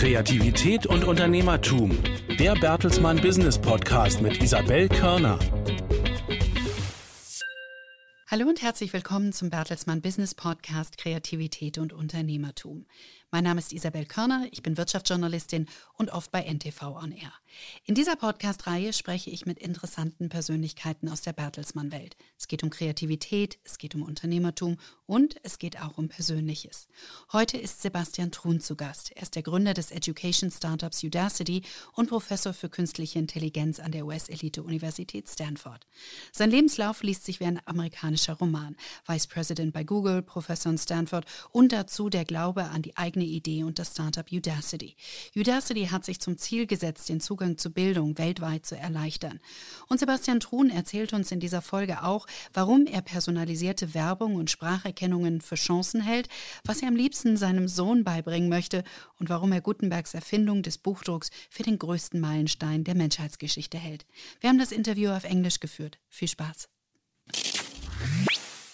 Kreativität und Unternehmertum. Der Bertelsmann Business Podcast mit Isabel Körner. Hallo und herzlich willkommen zum Bertelsmann Business Podcast Kreativität und Unternehmertum. Mein Name ist Isabel Körner, ich bin Wirtschaftsjournalistin und oft bei NTV On Air. In dieser Podcast-Reihe spreche ich mit interessanten Persönlichkeiten aus der Bertelsmann-Welt. Es geht um Kreativität, es geht um Unternehmertum und es geht auch um Persönliches. Heute ist Sebastian Truhn zu Gast. Er ist der Gründer des Education Startups Udacity und Professor für künstliche Intelligenz an der US-Elite-Universität Stanford. Sein Lebenslauf liest sich wie ein amerikanischer Roman. Vice President bei Google, Professor in Stanford und dazu der Glaube an die eigene eigene Idee und das Startup Udacity. Udacity hat sich zum Ziel gesetzt, den Zugang zu Bildung weltweit zu erleichtern. Und Sebastian Truhn erzählt uns in dieser Folge auch, warum er personalisierte Werbung und Spracherkennungen für Chancen hält, was er am liebsten seinem Sohn beibringen möchte und warum er Gutenbergs Erfindung des Buchdrucks für den größten Meilenstein der Menschheitsgeschichte hält. Wir haben das Interview auf Englisch geführt. Viel Spaß.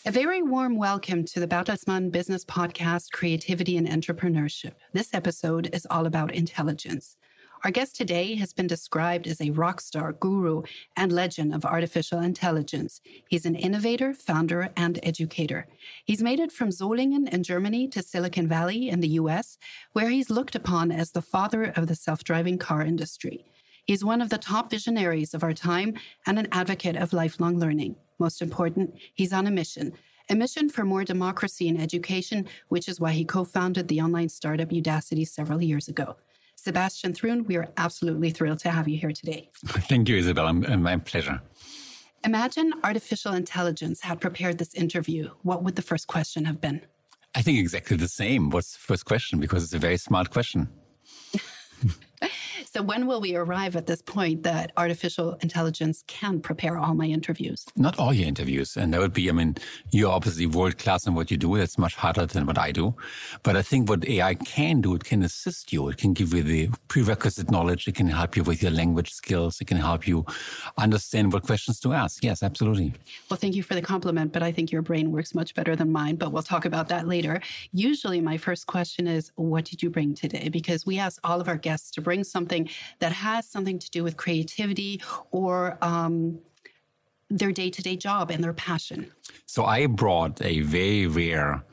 A very warm welcome to the Bertelsmann Business Podcast, Creativity and Entrepreneurship. This episode is all about intelligence. Our guest today has been described as a rock star, guru, and legend of artificial intelligence. He's an innovator, founder, and educator. He's made it from Solingen in Germany to Silicon Valley in the US, where he's looked upon as the father of the self driving car industry. He's one of the top visionaries of our time and an advocate of lifelong learning. Most important, he's on a mission. A mission for more democracy in education, which is why he co founded the online startup Udacity several years ago. Sebastian Thrun, we are absolutely thrilled to have you here today. Thank you, Isabel. My pleasure. Imagine artificial intelligence had prepared this interview. What would the first question have been? I think exactly the same. What's the first question? Because it's a very smart question. So, when will we arrive at this point that artificial intelligence can prepare all my interviews? Not all your interviews. And that would be, I mean, you're obviously world class in what you do. That's much harder than what I do. But I think what AI can do, it can assist you. It can give you the prerequisite knowledge. It can help you with your language skills. It can help you understand what questions to ask. Yes, absolutely. Well, thank you for the compliment, but I think your brain works much better than mine. But we'll talk about that later. Usually, my first question is, What did you bring today? Because we ask all of our guests to bring something that has something to do with creativity or um, their day to day job and their passion. So I brought a very rare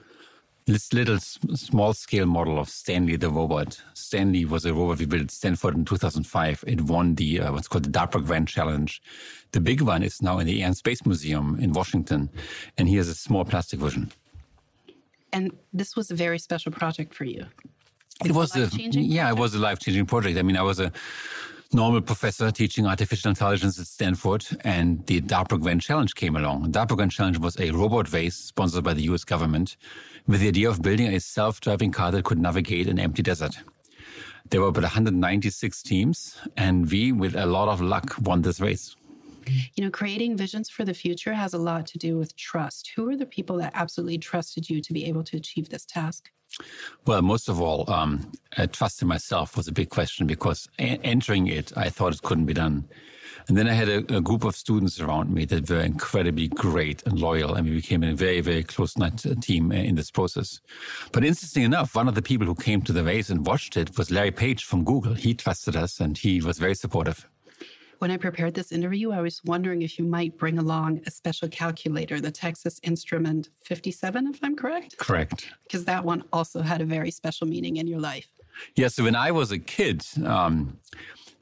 this little small scale model of Stanley the robot. Stanley was a robot we built at Stanford in 2005. It won the uh, what's called the DARPA Grand Challenge. The big one is now in the Air and Space Museum in Washington, and here's a small plastic version. And this was a very special project for you. It was a yeah, it was a life changing project. I mean, I was a normal professor teaching artificial intelligence at Stanford, and the DARPA Grand Challenge came along. The DARPA Grand Challenge was a robot race sponsored by the U.S. government, with the idea of building a self-driving car that could navigate an empty desert. There were about 196 teams, and we, with a lot of luck, won this race. You know, creating visions for the future has a lot to do with trust. Who are the people that absolutely trusted you to be able to achieve this task? Well, most of all, um, trust in myself was a big question because a- entering it, I thought it couldn't be done. And then I had a, a, group of students around me that were incredibly great and loyal, and we became a very, very close knit uh, team uh, in this process. But interesting enough, one of the people who came to the race and watched it was Larry Page from Google. He trusted us and he was very supportive when I prepared this interview, I was wondering if you might bring along a special calculator, the Texas Instrument 57, if I'm correct? Correct. Because that one also had a very special meaning in your life. Yeah, so when I was a kid, um,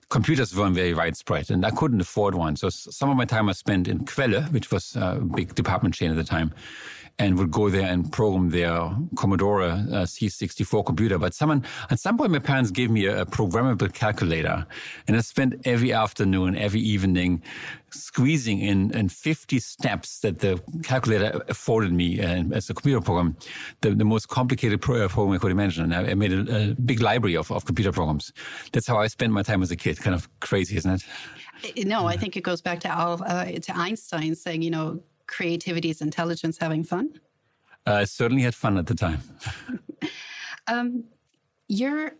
computers weren't very widespread and I couldn't afford one. So some of my time I spent in Quelle, which was a big department chain at the time and would go there and program their Commodore uh, C64 computer. But someone, at some point, my parents gave me a, a, programmable calculator, and I spent every afternoon, every evening, squeezing in, in 50 steps that the calculator afforded me uh, as a computer program, the, the most complicated uh, program I could imagine. And I, I made a, a, big library of, of computer programs. That's how I spent my time as a kid. Kind of crazy, isn't it? No, I think it goes back to Al, uh, to Einstein saying, you know, creativity is intelligence having fun? Uh, I certainly had fun at the time. um, you're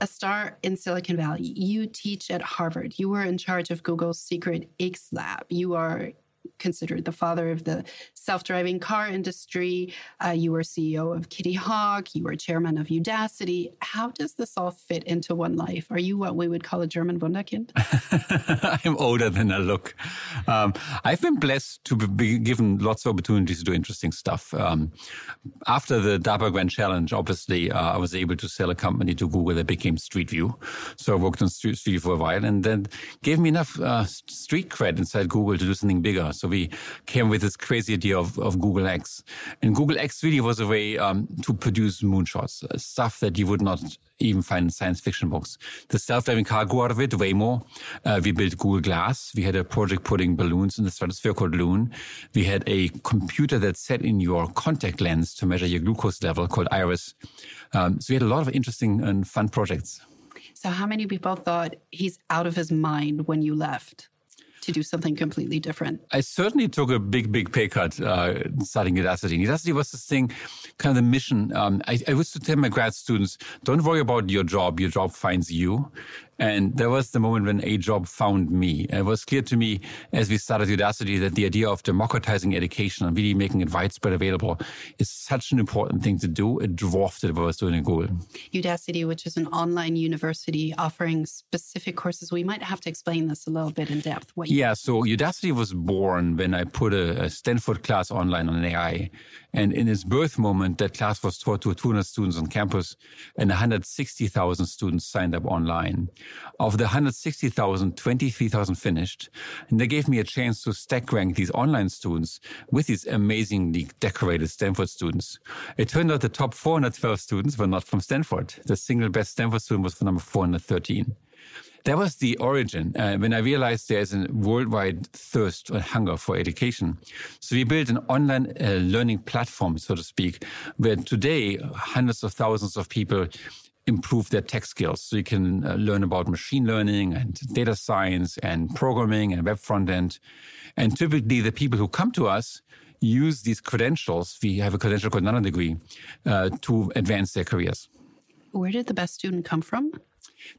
a star in Silicon Valley. You teach at Harvard. You were in charge of Google's secret X Lab. You are considered the father of the self-driving car industry. Uh, you were CEO of Kitty Hawk. You were chairman of Udacity. How does this all fit into one life? Are you what we would call a German Wunderkind? I'm older than I look. Um, I've been blessed to be given lots of opportunities to do interesting stuff. Um, after the DARPA Grand Challenge, obviously, uh, I was able to sell a company to Google that became Street View. So I worked on Street View for a while and then gave me enough uh, street cred inside Google to do something bigger. So we came with this crazy idea of, of Google X. And Google X really was a way um, to produce moonshots, uh, stuff that you would not even find in science fiction books. The self-driving car grew out of it, Waymo. Uh, we built Google Glass. We had a project putting balloons in the stratosphere called Loon. We had a computer that sat in your contact lens to measure your glucose level called Iris. Um, so we had a lot of interesting and fun projects. So how many people thought he's out of his mind when you left? To do something completely different? I certainly took a big, big pay cut uh, starting Udacity. Udacity was this thing, kind of the mission. Um, I, I used to tell my grad students, don't worry about your job. Your job finds you. And there was the moment when a job found me. It was clear to me as we started Udacity that the idea of democratizing education and really making it widespread available is such an important thing to do. It dwarfed what I was doing at Google. Udacity, which is an online university offering specific courses. We might have to explain this a little bit in depth. What yeah, so Udacity was born when I put a, a Stanford class online on AI. And in its birth moment, that class was taught to 200 students on campus and 160,000 students signed up online. Of the 160,000, 23,000 finished. And they gave me a chance to stack rank these online students with these amazingly decorated Stanford students. It turned out the top 412 students were not from Stanford. The single best Stanford student was number 413 that was the origin uh, when I realized there's a worldwide thirst or hunger for education. So we built an online uh, learning platform, so to speak, where today hundreds of thousands of people improve their tech skills. So you can uh, learn about machine learning and data science and programming and web front end. And typically the people who come to us use these credentials. We have a credential called nano degree uh, to advance their careers. Where did the best student come from?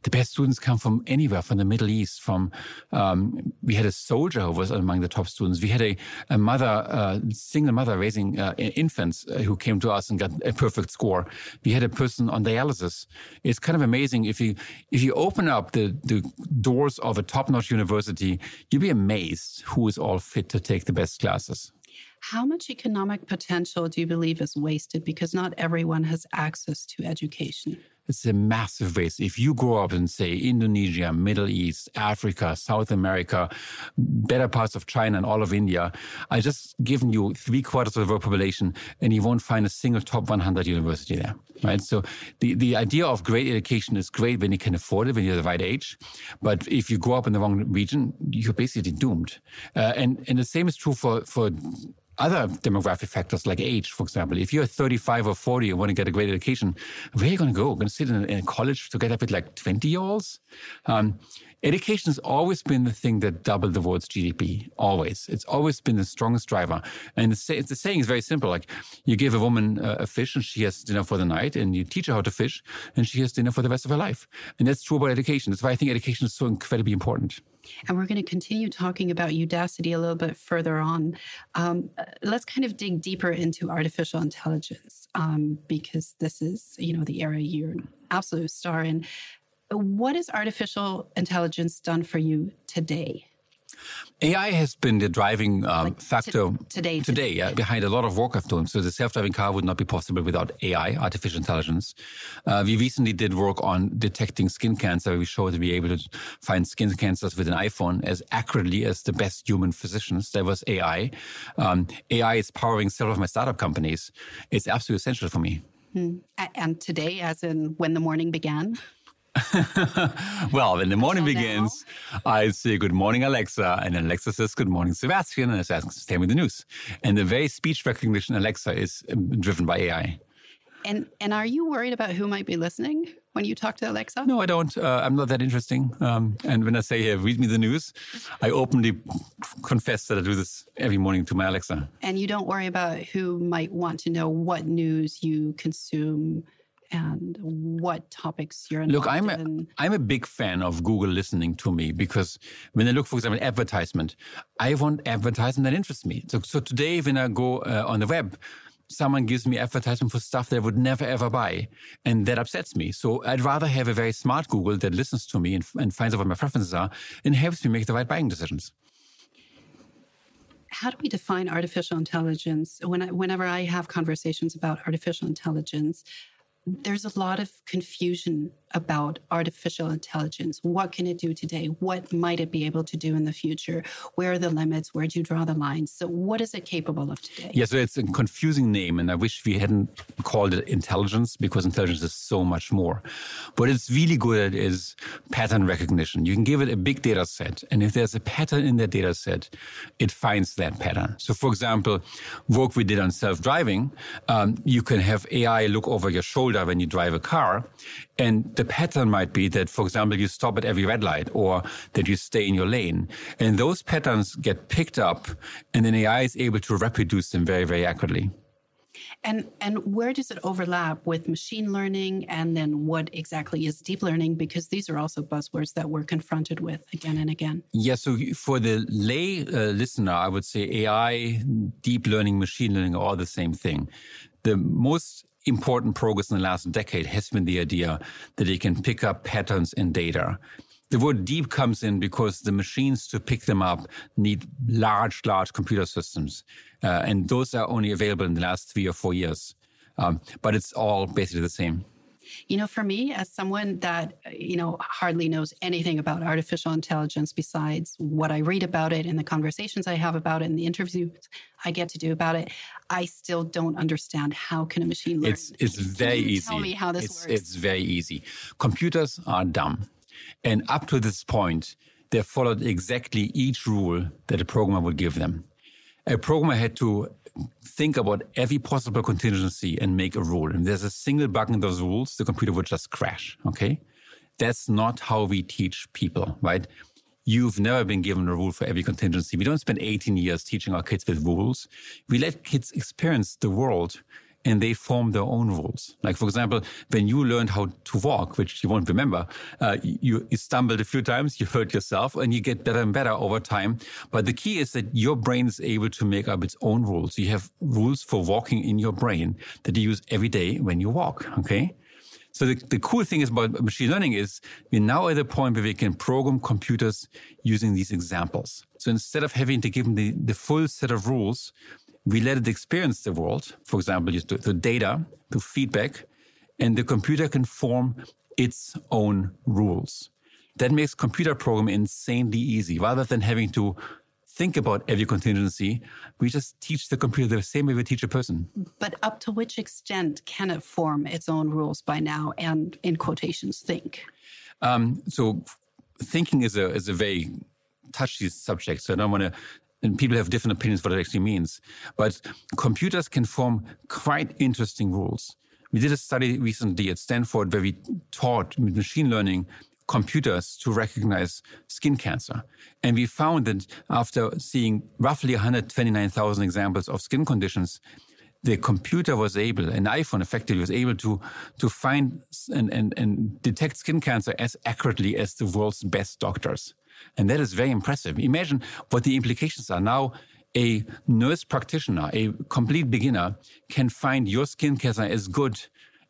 The best students come from anywhere, from the Middle East. From um, we had a soldier who was among the top students. We had a, a mother, uh, single mother raising uh, infants uh, who came to us and got a perfect score. We had a person on dialysis. It's kind of amazing if you if you open up the the doors of a top notch university, you'll be amazed who is all fit to take the best classes. How much economic potential do you believe is wasted because not everyone has access to education? It's a massive waste. If you grow up in, say, Indonesia, Middle East, Africa, South America, better parts of China and all of India, I just given you three quarters of the world population and you won't find a single top 100 university there, right? So the, the idea of great education is great when you can afford it, when you're the right age. But if you grow up in the wrong region, you're basically doomed. Uh, and, and the same is true for, for other demographic factors like age, for example. If you're 35 or 40 and want to get a great education, where are you going to go? Going to sit in, in, a college to get up with like 20 year olds? Um, education has always been the thing that doubled the world's GDP. Always. It's always been the strongest driver. And the, the saying is very simple. Like you give a woman a, a fish and she has dinner for the night and you teach her how to fish and she has dinner for the rest of her life. And that's true about education. That's why I think education is so incredibly important. And we're going to continue talking about Udacity a little bit further on. Um, let's kind of dig deeper into artificial intelligence um, because this is, you know, the area you're an absolute star in. What has artificial intelligence done for you today? AI has been the driving um, like factor t- today, today yeah, behind a lot of work I've done. So the self-driving car would not be possible without AI, artificial intelligence. Uh, we recently did work on detecting skin cancer. We showed we were able to find skin cancers with an iPhone as accurately as the best human physicians. That was AI. Um, AI is powering several of my startup companies. It's absolutely essential for me. Hmm. And today, as in when the morning began? well, when the morning begins, I say, Good morning, Alexa. And Alexa says, Good morning, Sebastian. And I say, Tell me the news. And the very speech recognition Alexa is um, driven by AI. And, and are you worried about who might be listening when you talk to Alexa? No, I don't. Uh, I'm not that interesting. Um, and when I say, hey, read me the news, I openly confess that I do this every morning to my Alexa. And you don't worry about who might want to know what news you consume and what topics you're Look, I'm a, in. I'm a big fan of Google listening to me because when I look, for example, advertisement, I want advertisement that interests me. So, so today, when I go uh, on the web, someone gives me advertisement for stuff that I would never ever buy. And that upsets me. So I'd rather have a very smart Google that listens to me and, and finds out what my preferences are and helps me make the right buying decisions. How do we define artificial intelligence? When I, whenever I have conversations about artificial intelligence, there's a lot of confusion about artificial intelligence. What can it do today? What might it be able to do in the future? Where are the limits? Where do you draw the lines? So, what is it capable of today? Yeah, so it's a confusing name, and I wish we hadn't called it intelligence because intelligence is so much more. What it's really good at is pattern recognition. You can give it a big data set, and if there's a pattern in that data set, it finds that pattern. So, for example, work we did on self driving, um, you can have AI look over your shoulder when you drive a car, and the pattern might be that, for example, you stop at every red light or that you stay in your lane. And those patterns get picked up and then AI is able to reproduce them very, very accurately. And and where does it overlap with machine learning and then what exactly is deep learning because these are also buzzwords that we're confronted with again and again. Yeah, so for the lay uh, listener, I would say AI, deep learning, machine learning are all the same thing. The most important progress in the last decade has been the idea that they can pick up patterns in data. The word deep comes in because the machines to pick them up need large, large computer systems. Uh, and those are only available in the last three or four years. Um, but it's all basically the same. You know, for me, as someone that, uh, you know, hardly knows anything about artificial intelligence besides what I read about it and the conversations I have about it and the interviews I get to do about it, I still don't understand how can a machine learn. It's, it's very easy. Tell me how this it's, works. It's very easy. Computers are dumb. And up to this point, they followed exactly each rule that a programmer would give them. A programmer had to think about every possible contingency and make a rule. And there's a single bug in those rules, the computer would just crash. Okay. That's not how we teach people, right? You've never been given a rule for every contingency. We don't spend 18 years teaching our kids with rules. We let kids experience the world and they form their own rules. Like, for example, when you learned how to walk, which you won't remember, uh, you, you, stumbled a few times, you hurt yourself, and you get better and better over time. But the key is that your brain is able to make up its own rules. You have rules for walking in your brain that you use every day when you walk. Okay. So the, the cool thing is about machine learning is we're now at the point where we can program computers using these examples. So instead of having to give them the, the full set of rules, we let it experience the world, for example, the, the data, to feedback, and the computer can form its own rules. That makes computer programming insanely easy. Rather than having to think about every contingency, we just teach the computer the same way we teach a person. But up to which extent can it form its own rules by now and, in quotations, think? Um, so, thinking is a is a very touchy subject. So I don't want to and people have different opinions what it actually means. But computers can form quite interesting rules. We did a study recently at Stanford where we taught machine learning computers to recognize skin cancer. And we found that after seeing roughly 129,000 examples of skin conditions, the computer was able, an iPhone effectively was able to, to find and, and, and detect skin cancer as accurately as the world's best doctors. And that is very impressive. Imagine what the implications are. Now, a nurse practitioner, a complete beginner, can find your skin cancer as good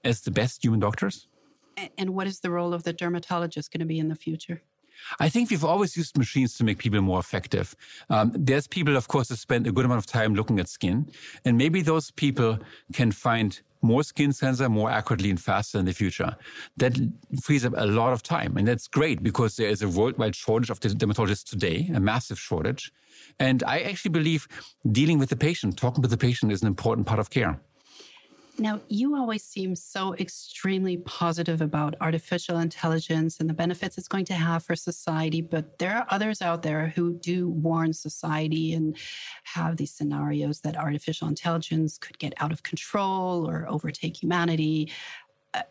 as the best human doctors. And what is the role of the dermatologist going to be in the future? I think we've always used machines to make people more effective. Um, there's people, of course, that spend a good amount of time looking at skin, and maybe those people can find more skin cancer more accurately and faster in the future. That frees up a lot of time. And that's great because there is a worldwide shortage of dermatologists today, a massive shortage. And I actually believe dealing with the patient, talking to the patient is an important part of care. Now, you always seem so extremely positive about artificial intelligence and the benefits it's going to have for society, but there are others out there who do warn society and have these scenarios that artificial intelligence could get out of control or overtake humanity. Uh,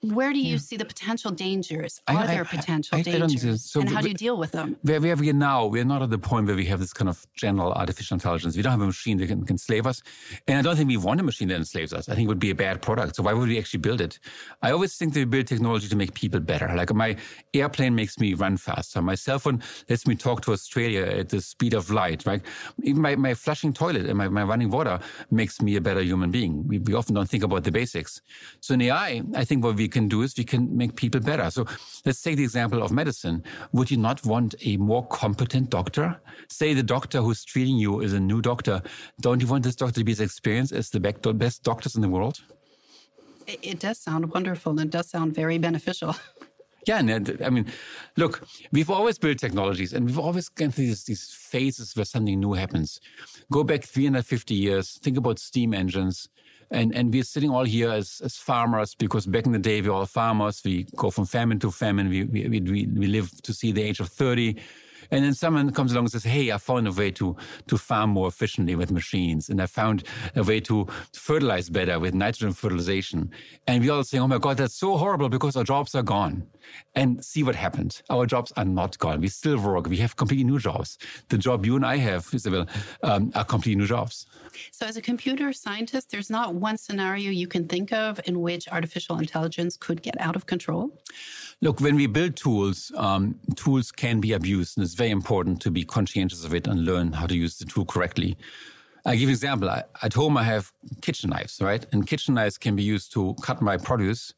where do you see the potential dangers? Are I, there potential I, dangers? So and how do you deal with them? Where, where we are now, we're not at the point where we have this kind of general artificial intelligence. We don't have a machine that can, can enslave us. And I don't think we want a machine that enslaves us. I think it would be a bad product. So why would we actually build it? I always think that we build technology to make people better. Like my airplane makes me run faster. My cell phone lets me talk to Australia at the speed of light, right? Even my, my flushing toilet and my, my running water makes me a better human being. We, we often don't think about the basics. So in AI, I think what we can do is we can make people better. So let's take the example of medicine. Would you not want a more competent doctor? Say the doctor who's treating you is a new doctor. Don't you want this doctor to be as experienced as the best doctors in the world? It does sound wonderful and it does sound very beneficial. Yeah, and I mean, look, we've always built technologies and we've always gone through these, these phases where something new happens. Go back 350 years, think about steam engines. And, and we're sitting all here as, as farmers because back in the day, we're all farmers. We go from famine to famine. We, we, we, we live to see the age of 30. And then someone comes along and says, Hey, I found a way to, to farm more efficiently with machines. And I found a way to fertilize better with nitrogen fertilization. And we all say, Oh my God, that's so horrible because our jobs are gone. And see what happened. Our jobs are not gone. We still work. We have completely new jobs. The job you and I have, Isabel, um, are completely new jobs. So, as a computer scientist, there's not one scenario you can think of in which artificial intelligence could get out of control? Look, when we build tools, um, tools can be abused, and it's very important to be conscientious of it and learn how to use the tool correctly. I give an example. I, at home, I have kitchen knives, right? And kitchen knives can be used to cut my produce,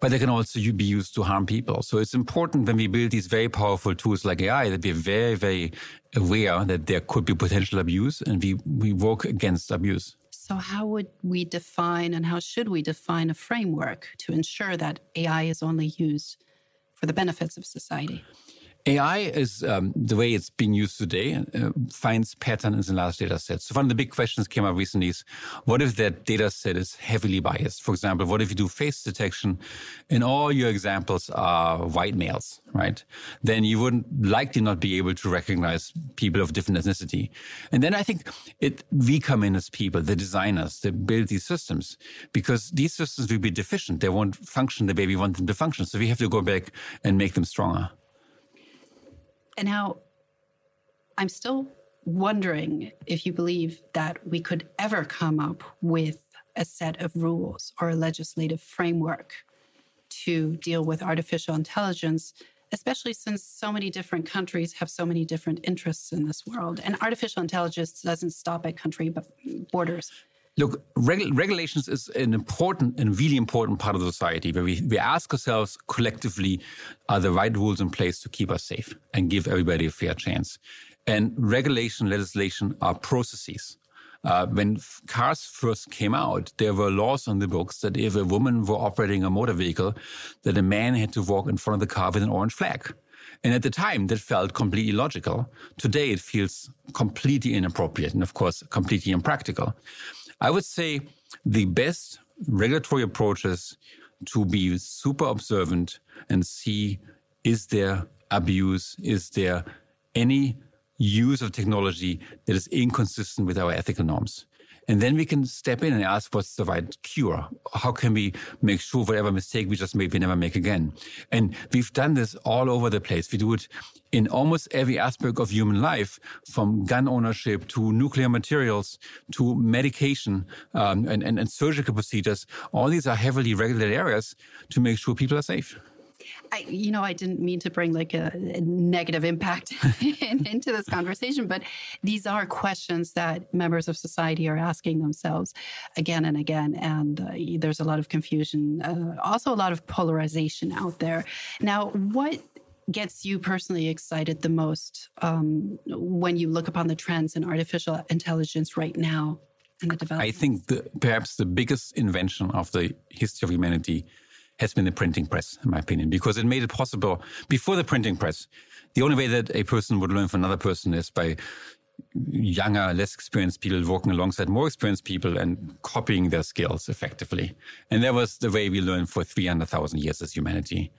but they can also be used to harm people. So it's important when we build these very powerful tools like AI that we're very, very aware that there could be potential abuse and we, we work against abuse. So, how would we define and how should we define a framework to ensure that AI is only used for the benefits of society? AI is um, the way it's being used today, uh, finds patterns in large data sets. So one of the big questions came up recently is, what if that data set is heavily biased? For example, what if you do face detection and all your examples are white males, right? Then you would likely not be able to recognize people of different ethnicity. And then I think it, we come in as people, the designers that build these systems, because these systems will be deficient. They won't function the way we want them to function. So we have to go back and make them stronger. And now I'm still wondering if you believe that we could ever come up with a set of rules or a legislative framework to deal with artificial intelligence, especially since so many different countries have so many different interests in this world. And artificial intelligence doesn't stop at country borders. Look, reg- regulations is an important and really important part of society where we, we ask ourselves collectively, are the right rules in place to keep us safe and give everybody a fair chance? And regulation, legislation are processes. Uh, when f- cars first came out, there were laws on the books that if a woman were operating a motor vehicle, that a man had to walk in front of the car with an orange flag. And at the time, that felt completely logical. Today, it feels completely inappropriate and, of course, completely impractical. I would say the best regulatory approach is to be super observant and see is there abuse? Is there any use of technology that is inconsistent with our ethical norms? And then we can step in and ask what's the right cure? How can we make sure whatever mistake we just made, we never make again? And we've done this all over the place. We do it in almost every aspect of human life, from gun ownership to nuclear materials to medication um, and, and, and surgical procedures. All these are heavily regulated areas to make sure people are safe. I, you know, I didn't mean to bring like a, a negative impact in, into this conversation, but these are questions that members of society are asking themselves again and again. And uh, there's a lot of confusion, uh, also a lot of polarization out there. Now, what gets you personally excited the most um, when you look upon the trends in artificial intelligence right now and the development? I think the, perhaps the biggest invention of the history of humanity has been the printing press, in my opinion, because it made it possible before the printing press. The only way that a person would learn from another person is by younger, less experienced people working alongside more experienced people and copying their skills effectively. And that was the way we learned for 300,000 years as humanity.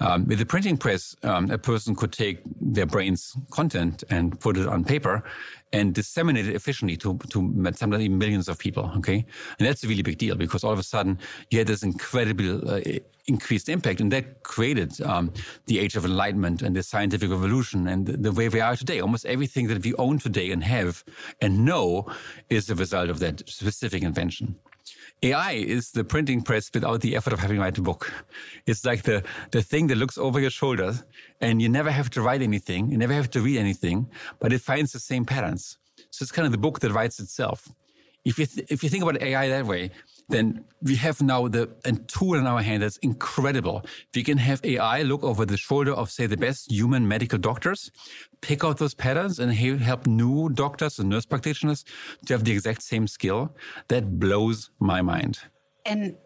Um, with the printing press, um, a person could take their brain's content and put it on paper and disseminate it efficiently to, to sometimes millions of people. Okay. And that's a really big deal because all of a sudden you had this incredible uh, increased impact and that created um, the age of enlightenment and the scientific revolution and the, the, way we are today. Almost everything that we own today and have and know is a result of that specific invention. AI is the printing press without the effort of having to write a book. It's like the, the thing that looks over your shoulder and you never have to write anything. You never have to read anything, but it finds the same patterns. So it's kind of the book that writes itself. If you, th- if you think about AI that way, then we have now the a tool in our hand that's incredible. We can have AI look over the shoulder of, say, the best human medical doctors, pick out those patterns and help new doctors and nurse practitioners to have the exact same skill. That blows my mind. And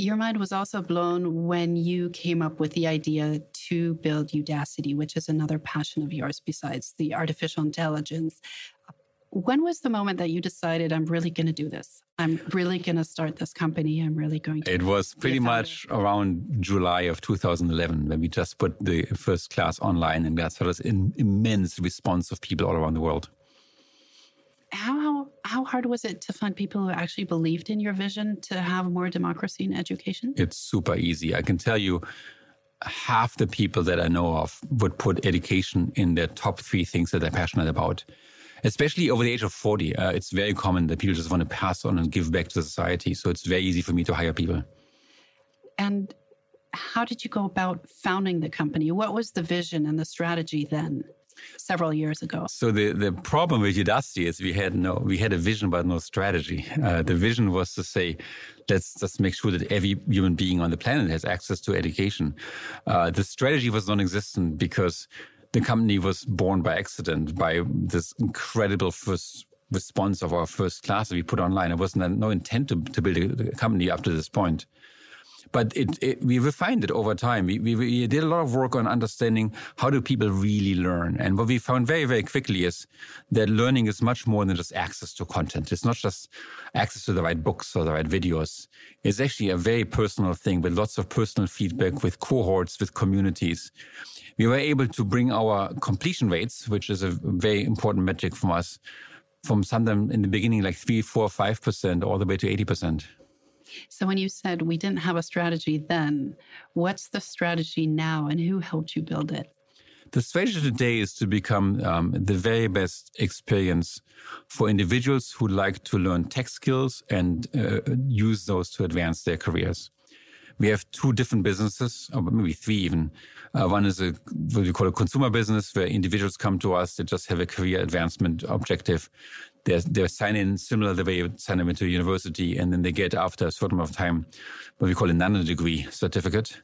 your mind was also blown when you came up with the idea to build Udacity, which is another passion of yours besides the artificial intelligence. When was the moment that you decided, I'm really going to do this? I'm really going to start this company. I'm really going to. It was pretty much around July of 2011 when we just put the first class online, and that's was an immense response of people all around the world. How how hard was it to find people who actually believed in your vision to have more democracy in education? It's super easy. I can tell you, half the people that I know of would put education in their top three things that they're passionate about especially over the age of 40. Uh, it's very common that people just want to pass on and give back to society. So it's very easy for me to hire people. And how did you go about founding the company? What was the vision and the strategy then? several years ago. So the, the problem with Udacity is we had no we had a vision but no strategy. Uh, the vision was to say, let's just make sure that every human being on the planet has access to education. Uh, the strategy was non-existent because the company was born by accident by this incredible first response of our first class that we put online. It wasn't no intent to, to build a, company up to this point. But it, it, we refined it over time. We, we, we, did a lot of work on understanding how do people really learn. And what we found very, very quickly is that learning is much more than just access to content. It's not just access to the right books or the right videos. It's actually a very personal thing with lots of personal feedback, with cohorts, with communities we were able to bring our completion rates, which is a very important metric from us, from sometimes in the beginning like three, four, five percent, all the way to eighty percent. So when you said we didn't have a strategy then, what's the strategy now, and who helped you build it? The strategy today is to become um, the very best experience for individuals who like to learn tech skills and uh, use those to advance their careers. We have two different businesses, or maybe three even. Uh, one is a what we call a consumer business, where individuals come to us that just have a career advancement objective. They're, they're sign in similar the way you sign them into university, and then they get after a certain amount of time what we call a nano degree certificate.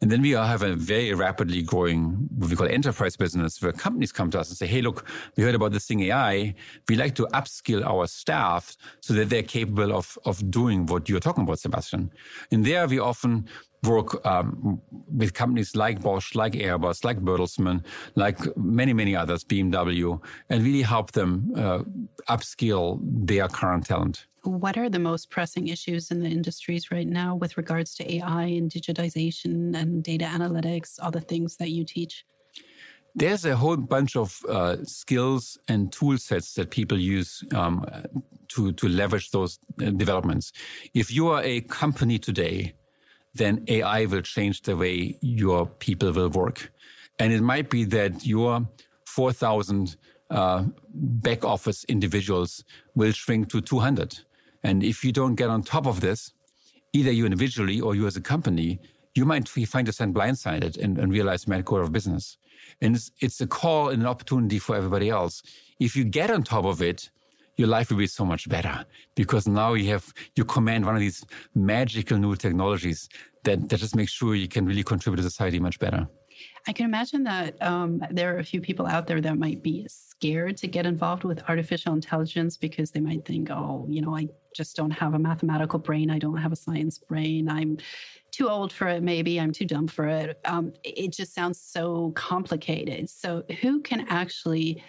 And then we have a very rapidly growing, what we call enterprise business, where companies come to us and say, Hey, look, we heard about this thing AI. We like to upskill our staff so that they're capable of, of doing what you're talking about, Sebastian. And there we often work um, with companies like Bosch, like Airbus, like Bertelsmann, like many, many others, BMW, and really help them uh, upskill their current talent. What are the most pressing issues in the industries right now with regards to AI and digitization and data analytics, all the things that you teach? There's a whole bunch of uh, skills and tool sets that people use um, to, to leverage those uh, developments. If you are a company today, then AI will change the way your people will work. And it might be that your 4,000 uh, back office individuals will shrink to 200 and if you don't get on top of this, either you individually or you as a company, you might find yourself blindsided and, and realize you out of business. And it's, it's a call and an opportunity for everybody else. If you get on top of it, your life will be so much better because now you have, you command one of these magical new technologies that, that just makes sure you can really contribute to society much better. I can imagine that um, there are a few people out there that might be scared to get involved with artificial intelligence because they might think, oh, you know, I just don't have a mathematical brain. I don't have a science brain. I'm too old for it, maybe. I'm too dumb for it. Um, it just sounds so complicated. So, who can actually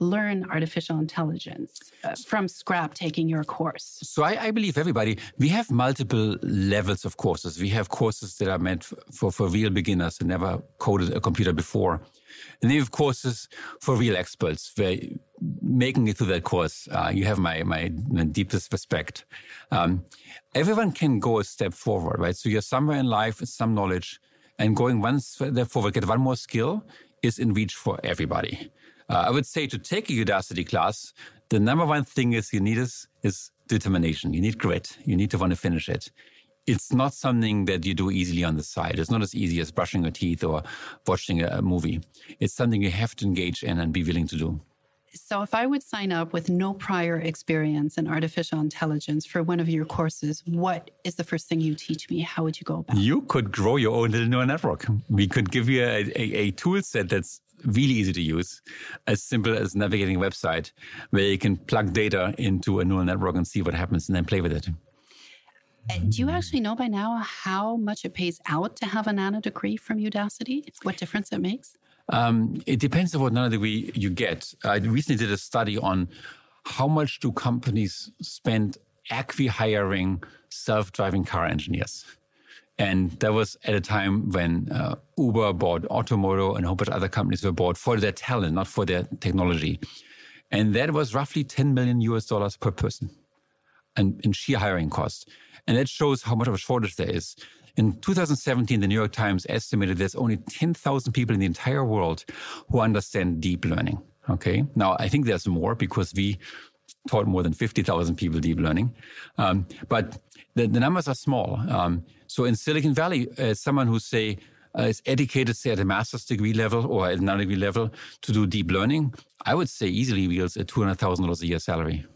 learn artificial intelligence uh, from scrap taking your course? So I, I, believe everybody, we have multiple levels of courses. We have courses that are meant for, for real beginners who never coded a computer before. And then we have courses for real experts where making it through that course, uh, you have my, my, my deepest respect. Um, everyone can go a step forward, right? So you're somewhere in life with some knowledge and going one step forward, get one more skill is in reach for everybody. Uh, I would say to take a Udacity class, the number one thing is you need is, is determination. You need grit. You need to want to finish it. It's not something that you do easily on the side. It's not as easy as brushing your teeth or watching a movie. It's something you have to engage in and be willing to do. So, if I would sign up with no prior experience in artificial intelligence for one of your courses, what is the first thing you teach me? How would you go about it? You could grow your own little neural network. We could give you a, a, a tool set that's really easy to use, as simple as navigating a website where you can plug data into a neural network and see what happens and then play with it. Uh, do you actually know by now how much it pays out to have a nano degree from Udacity? What difference it makes? Um, it depends on what nano degree you get. I recently did a study on how much do companies spend acqui hiring self-driving car engineers. And that was at a time when uh, Uber bought Ottomotto and a whole bunch of other companies were bought for their talent, not for their technology. And that was roughly 10 million US dollars per person and in sheer hiring costs. And that shows how much of a shortage there is. In 2017, the New York Times estimated there's only 10,000 people in the entire world who understand deep learning. Okay. Now, I think there's more because we taught more than 50,000 people deep learning. Um, but the, the, numbers are small. Um, so in Silicon Valley, uh, someone who say uh, is educated, say at a master's degree level or at a degree level to do deep learning, I would say easily wields a $200,000 a year salary.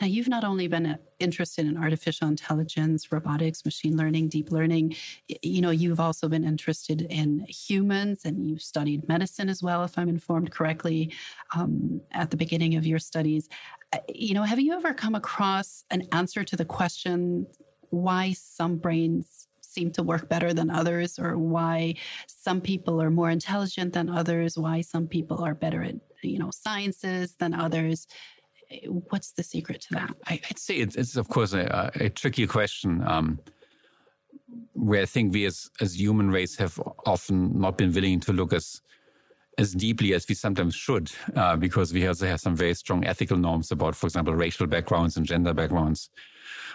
Now, you've not only been uh, interested in artificial intelligence, robotics, machine learning, deep learning, you know, you've also been interested in humans and you've studied medicine as well, if I'm informed correctly, um, at the beginning of your studies. Uh, you know, have you ever come across an answer to the question why some brains seem to work better than others or why some people are more intelligent than others why some people are better at you know sciences than others what's the secret to that? I, would say it's, it's, of course, a, a tricky question. Um, where I think we as, as human race have often not been willing to look as as deeply as we sometimes should, uh, because we also have some very strong ethical norms about, for example, racial backgrounds and gender backgrounds.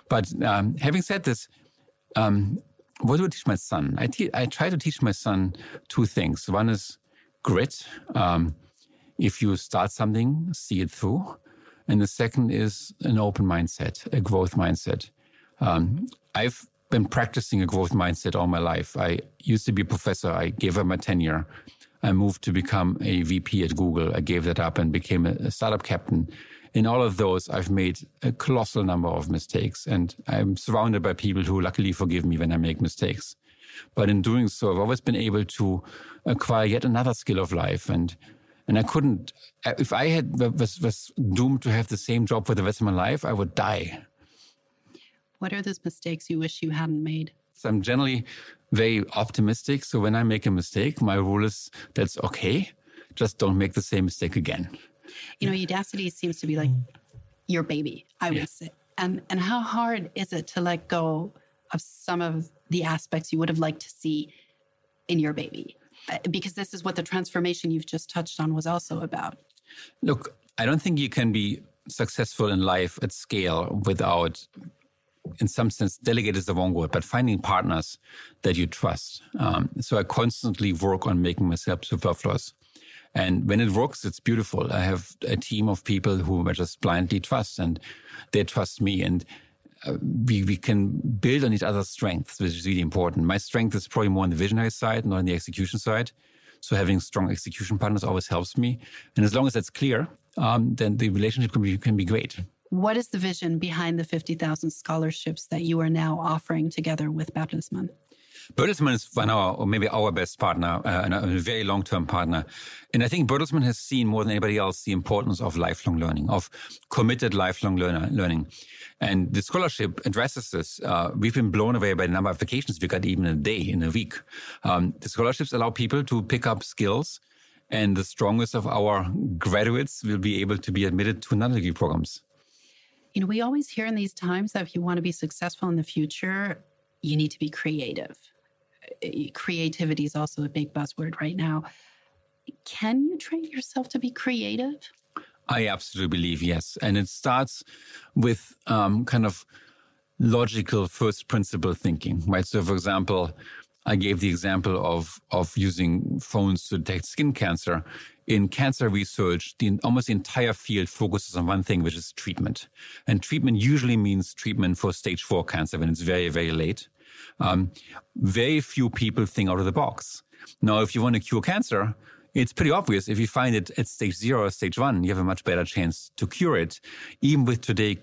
But um, having said this, um, what do I teach my son? I, te- I try to teach my son two things. One is grit. Um, if you start something, see it through. And the second is an open mindset, a growth mindset. Um, I've been practicing a growth mindset all my life. I used to be a professor. I gave up my tenure. I moved to become a VP at Google. I gave that up and became a startup captain. In all of those, I've made a colossal number of mistakes, and I'm surrounded by people who luckily forgive me when I make mistakes. But in doing so, I've always been able to acquire yet another skill of life. And and I couldn't. If I had was was doomed to have the same job for the rest of my life, I would die. What are those mistakes you wish you hadn't made? So I'm generally very optimistic. So when I make a mistake, my rule is that's okay. Just don't make the same mistake again. You know, Udacity seems to be like your baby, I would yeah. say. And and how hard is it to let go of some of the aspects you would have liked to see in your baby? Uh, because this is what the transformation you've just touched on was also about. Look, I don't think you can be successful in life at scale without, in some sense, delegate is the wrong word, but finding partners that you trust. Um, so I constantly work on making myself superfluous. And when it works, it's beautiful. I have a team of people who I just blindly trust and they trust me. And uh, we, we can build on each other's strengths, which is really important. My strength is probably more on the visionary side, not on the execution side. So having strong execution partners always helps me. And as long as that's clear, um, then the relationship can be, can be great. What is the vision behind the 50,000 scholarships that you are now offering together with Bertelsmann? Bertelsmann is one of our, or maybe our best partner, uh, and a very long-term partner. And I think Bertelsmann has seen more than anybody else the importance of lifelong learning, of committed lifelong learner, learning. And the scholarship addresses this. Uh, we've been blown away by the number of applications we got even in a day, in a week. Um, the scholarships allow people to pick up skills and the strongest of our graduates will be able to be admitted to nano degree programs. You know, we always hear in these times that if you want to be successful in the future, you need to be creative. Creativity is also a big buzzword right now. Can you train yourself to be creative? I absolutely believe yes. And it starts with um, kind of logical first principle thinking, right? So, for example, I gave the example of, of using phones to detect skin cancer. In cancer research, the almost the entire field focuses on one thing, which is treatment. And treatment usually means treatment for stage four cancer when it's very, very late. Um, very few people think out of the box. Now, if you want to cure cancer, it's pretty obvious if you find it at stage zero or stage one, you have a much better chance to cure it, even with today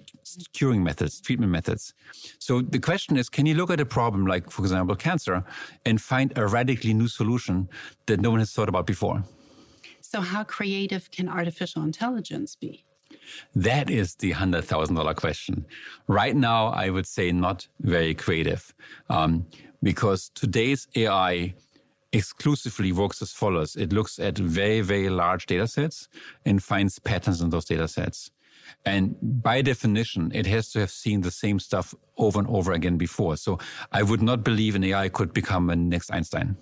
curing methods, treatment methods. So the question is, can you look at a problem like, for example, cancer and find a radically new solution that no one has thought about before? So how creative can artificial intelligence be? That is the $100,000 question. Right now, I would say not very creative um, because today's AI exclusively works as follows. It looks at very, very large data sets and finds patterns in those data sets. And by definition, it has to have seen the same stuff over and over again before. So I would not believe an AI could become a next Einstein.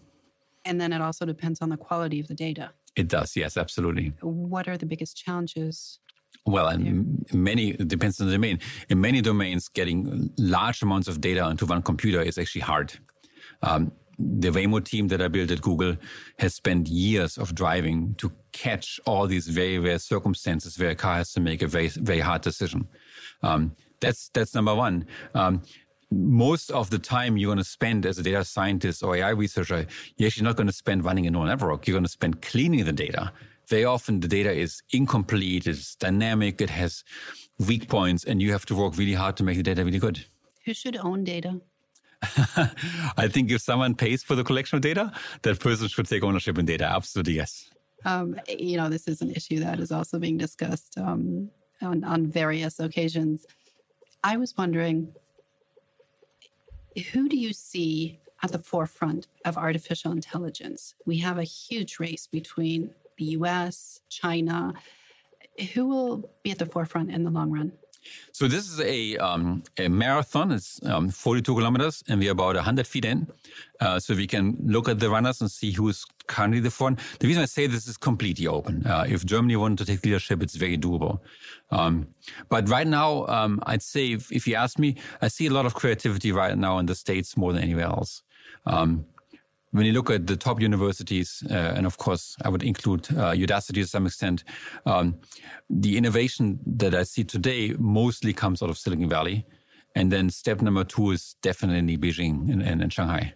And then it also depends on the quality of the data. It does, yes, absolutely. What are the biggest challenges? Well, and many, it depends on the domain. In many domains, getting large amounts of data onto one computer is actually hard. Um, the Waymo team that I built at Google has spent years of driving to catch all these very rare circumstances where a car has to make a very, very hard decision. Um, that's, that's number one. Um, most of the time you're going to spend as a data scientist or AI researcher, you're actually not going to spend running a neural network. You're going to spend cleaning the data. Very often the data is incomplete, it's dynamic, it has weak points, and you have to work really hard to make the data really good. Who should own data? I think if someone pays for the collection of data, that person should take ownership in data. Absolutely, yes. Um, you know, this is an issue that is also being discussed um, on, on various occasions. I was wondering, who do you see at the forefront of artificial intelligence? We have a huge race between the US, China. Who will be at the forefront in the long run? So this is a, um, a marathon. It's um, 42 kilometers, and we're about 100 feet in. Uh, so we can look at the runners and see who is currently the front. The reason I say this is completely open. Uh, if Germany wanted to take leadership, it's very doable. Um, but right now, um, I'd say if, if, you ask me, I see a lot of creativity right now in the States more than anywhere else. Um, when you look at the top universities, uh, and of course, I would include uh, Udacity to some extent, um, the innovation that I see today mostly comes out of Silicon Valley. And then step number two is definitely Beijing and, and, and Shanghai.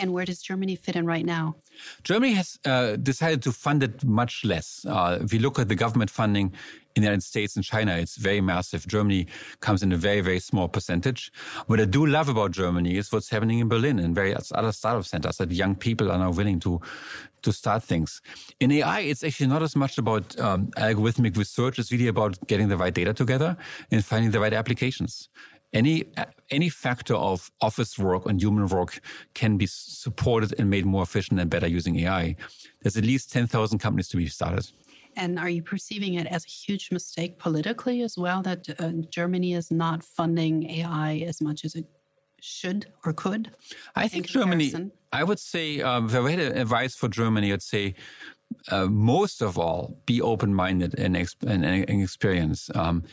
And where does Germany fit in right now? Germany has uh, decided to fund it much less. Uh, if you look at the government funding in the United States and China, it's very massive. Germany comes in a very, very small percentage. What I do love about Germany is what's happening in Berlin and various other startup centers that young people are now willing to to start things. In AI, it's actually not as much about um, algorithmic research. It's really about getting the right data together and finding the right applications any any factor of office work and human work can be supported and made more efficient and better using AI. There's at least 10,000 companies to be started. And are you perceiving it as a huge mistake politically as well that uh, Germany is not funding AI as much as it should or could? I think Germany, I would say, um, if I had advice for Germany, I'd say uh, most of all, be open minded and, exp- and, and, experience. Um,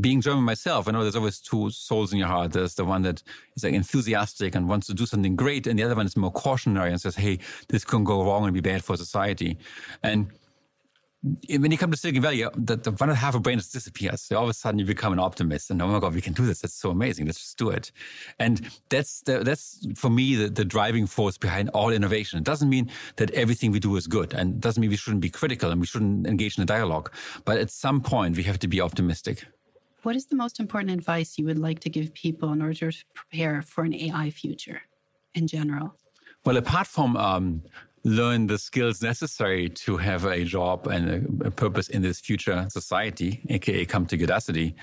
being German myself, I know there's always two souls in your heart. There's the one that is like enthusiastic and wants to do something great, and the other one is more cautionary and says, "Hey, this can go wrong and be bad for society." And when you come to Silicon Valley, uh, the, the one and a half of brain just disappears. So all of a sudden you become an optimist and oh my God, we can do this. That's so amazing. Let's just do it. And that's the, that's for me the, the driving force behind all innovation. It doesn't mean that everything we do is good and doesn't mean we shouldn't be critical and we shouldn't engage in a dialogue. But at some point we have to be optimistic. What is the most important advice you would like to give people in order to prepare for an AI future in general? Well, apart from um, learn the skills necessary to have a job and a, a, purpose in this future society, aka come to Udacity,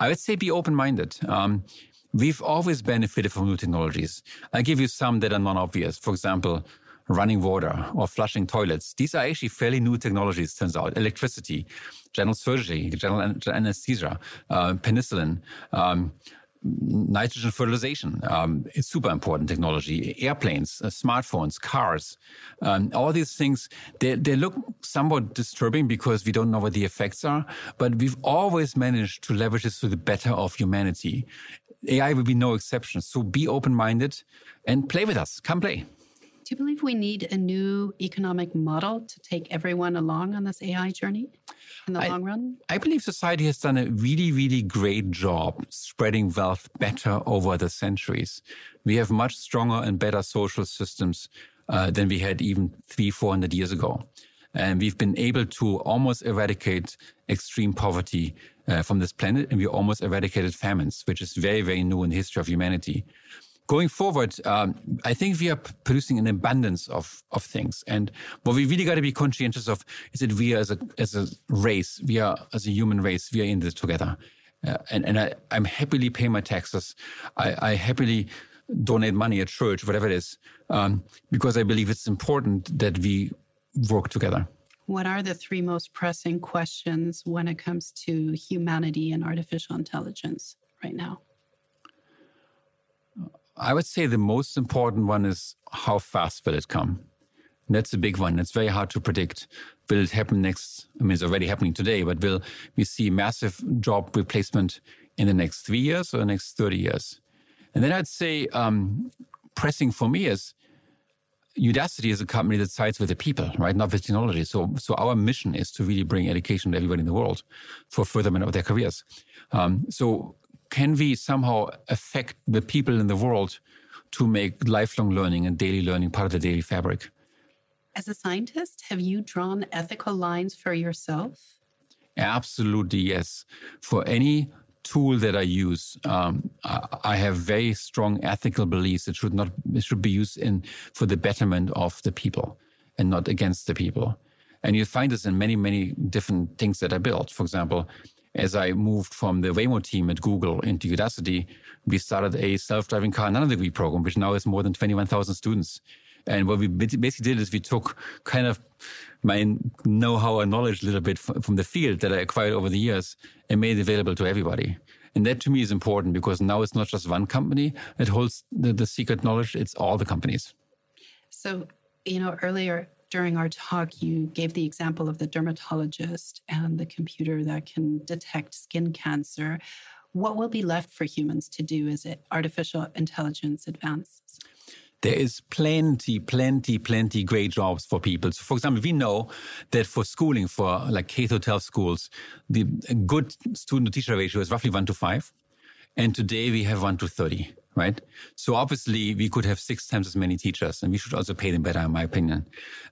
I would say be open-minded. Um, we've always benefited from new technologies. I give you some that are non-obvious. For example, running water or flushing toilets. These are actually fairly new technologies, turns out. Electricity, general surgery, general anesthesia, uh, penicillin, um, nitrogen fertilization um, is super important technology. Airplanes, uh, smartphones, cars, um, all these things, they, they look somewhat disturbing because we don't know what the effects are, but we've always managed to leverage this to the better of humanity. AI will be no exception. So be open minded and play with us. Come play. Do you believe we need a new economic model to take everyone along on this AI journey in the I, long run? I believe society has done a really, really great job spreading wealth better over the centuries. We have much stronger and better social systems uh, than we had even three, four hundred years ago. And we've been able to almost eradicate extreme poverty uh, from this planet, and we almost eradicated famines, which is very, very new in the history of humanity going forward, um, I think we are producing an abundance of, of things. And what we really got to be conscientious of is that we are as a, as a race, we are as a human race, we are in this together. Uh, and and I, I'm happily pay my taxes. I, I happily donate money at church, whatever it is, um, because I believe it's important that we work together. What are the three most pressing questions when it comes to humanity and artificial intelligence right now? I would say the most important one is how fast will it come? And that's a big one. It's very hard to predict. Will it happen next? I mean, it's already happening today, but will we see massive job replacement in the next three years or the next 30 years? And then I'd say um, pressing for me is Udacity is a company that sides with the people, right? Not with technology. So, so our mission is to really bring education to everybody in the world for furtherment of their careers. Um, so can we somehow affect the people in the world to make lifelong learning and daily learning part of the daily fabric? As a scientist, have you drawn ethical lines for yourself? Absolutely, yes. For any tool that I use, um, I have very strong ethical beliefs. It should not it should be used in for the betterment of the people and not against the people. And you find this in many, many different things that I built. For example, as I moved from the Waymo team at Google into Udacity, we started a self-driving car nanodegree program, which now has more than 21,000 students. And what we basically did is we took kind of my know-how and knowledge a little bit from the field that I acquired over the years and made it available to everybody. And that to me is important because now it's not just one company that holds the, the secret knowledge, it's all the companies. So, you know, earlier during our talk, you gave the example of the dermatologist and the computer that can detect skin cancer. What will be left for humans to do as artificial intelligence advances? there is plenty, plenty, plenty great jobs for people. So, for example, we know that for schooling, for like K 12 schools, the good student to teacher ratio is roughly one to five. And today we have one to 30 right? So obviously we could have six times as many teachers and we should also pay them better, in my opinion.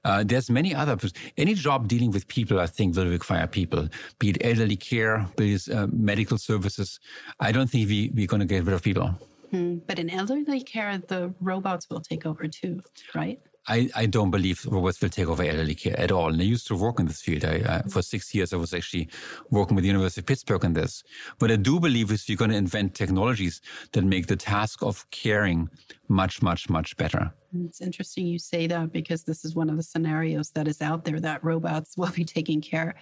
Uh, there's many other, any job dealing with people, I think will require people, be it elderly care, be it uh, medical services. I don't think we, we're going to get rid of people. Hmm. But in elderly care, the robots will take over too, right? I, I don't believe robots will take over elderly care at all. And I used to work in this field. I, for six years, I was actually working with the University of Pittsburgh on this. What I do believe is you're going to invent technologies that make the task of caring much, much, much better. It's interesting you say that because this is one of the scenarios that is out there that robots will be taking care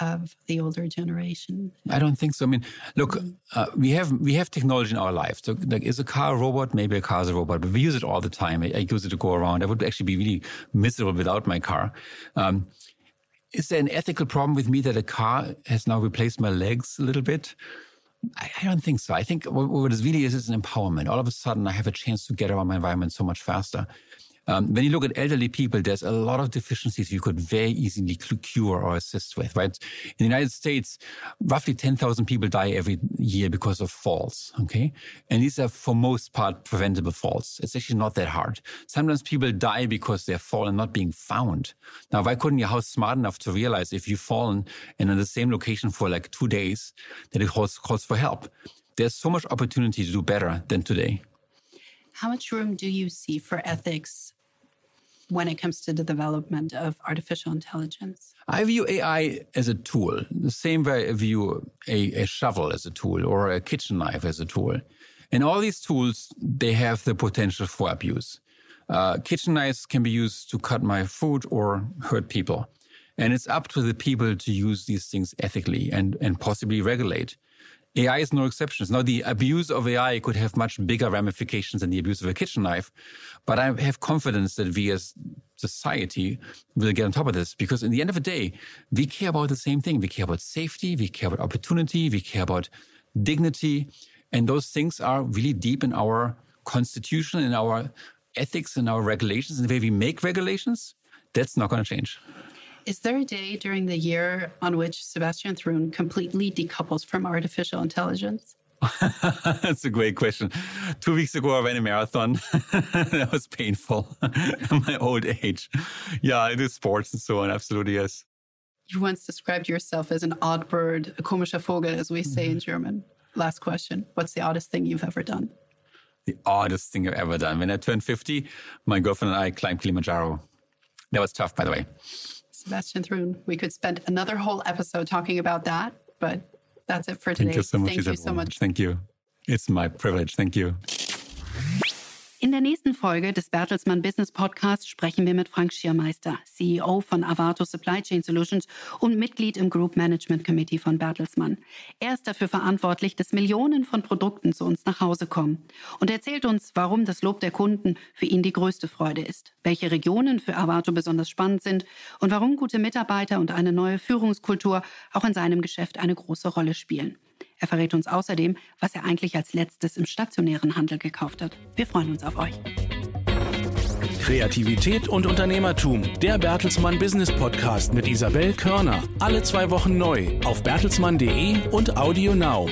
of the older generation? I don't think so. I mean, look, mm. uh, we have we have technology in our life. So, like, is a car a robot? Maybe a car is a robot, but we use it all the time. I, I use it to go around. I would actually be really miserable without my car. Um, is there an ethical problem with me that a car has now replaced my legs a little bit? I, I don't think so. I think what, what it really is is an empowerment. All of a sudden, I have a chance to get around my environment so much faster. Um, when you look at elderly people, there's a lot of deficiencies you could very easily cure or assist with, right? In the United States, roughly 10,000 people die every year because of falls, okay? And these are for most part preventable falls. It's actually not that hard. Sometimes people die because they're fallen, not being found. Now, why couldn't your house smart enough to realize if you've fallen and in the same location for like two days that it calls, calls for help? There's so much opportunity to do better than today. How much room do you see for ethics when it comes to the development of artificial intelligence? I view AI as a tool, the same way I view a, a shovel as a tool or a kitchen knife as a tool. And all these tools, they have the potential for abuse. Uh, kitchen knives can be used to cut my food or hurt people. And it's up to the people to use these things ethically and, and possibly regulate. AI is no exception. Now, the abuse of AI could have much bigger ramifications than the abuse of a kitchen knife, but I have confidence that we as society will get on top of this because in the end of the day, we care about the same thing. We care about safety, we care about opportunity, we care about dignity. And those things are really deep in our constitution, in our ethics, in our regulations, and the way we make regulations. That's not going to change. Is there a day during the year on which Sebastian Thrun completely decouples from artificial intelligence? That's a great question. Two weeks ago, I ran a marathon. that was painful at my old age. Yeah, I do sports and so on. Absolutely, yes. You once described yourself as an odd bird, a komischer Vogel, as we say mm-hmm. in German. Last question What's the oddest thing you've ever done? The oddest thing I've ever done. When I turned 50, my girlfriend and I climbed Kilimanjaro. That was tough, by the way. Sebastian Thrun. We could spend another whole episode talking about that, but that's it for today. Thank you so much. Thank you so much. Thank you. It's my privilege. Thank you. In der nächsten Folge des Bertelsmann Business Podcasts sprechen wir mit Frank Schiermeister, CEO von Avato Supply Chain Solutions und Mitglied im Group Management Committee von Bertelsmann. Er ist dafür verantwortlich, dass Millionen von Produkten zu uns nach Hause kommen und erzählt uns, warum das Lob der Kunden für ihn die größte Freude ist, welche Regionen für Avato besonders spannend sind und warum gute Mitarbeiter und eine neue Führungskultur auch in seinem Geschäft eine große Rolle spielen. Er verrät uns außerdem, was er eigentlich als letztes im stationären Handel gekauft hat. Wir freuen uns auf euch. Kreativität und Unternehmertum. Der Bertelsmann Business Podcast mit Isabel Körner. Alle zwei Wochen neu auf bertelsmann.de und Audio Now.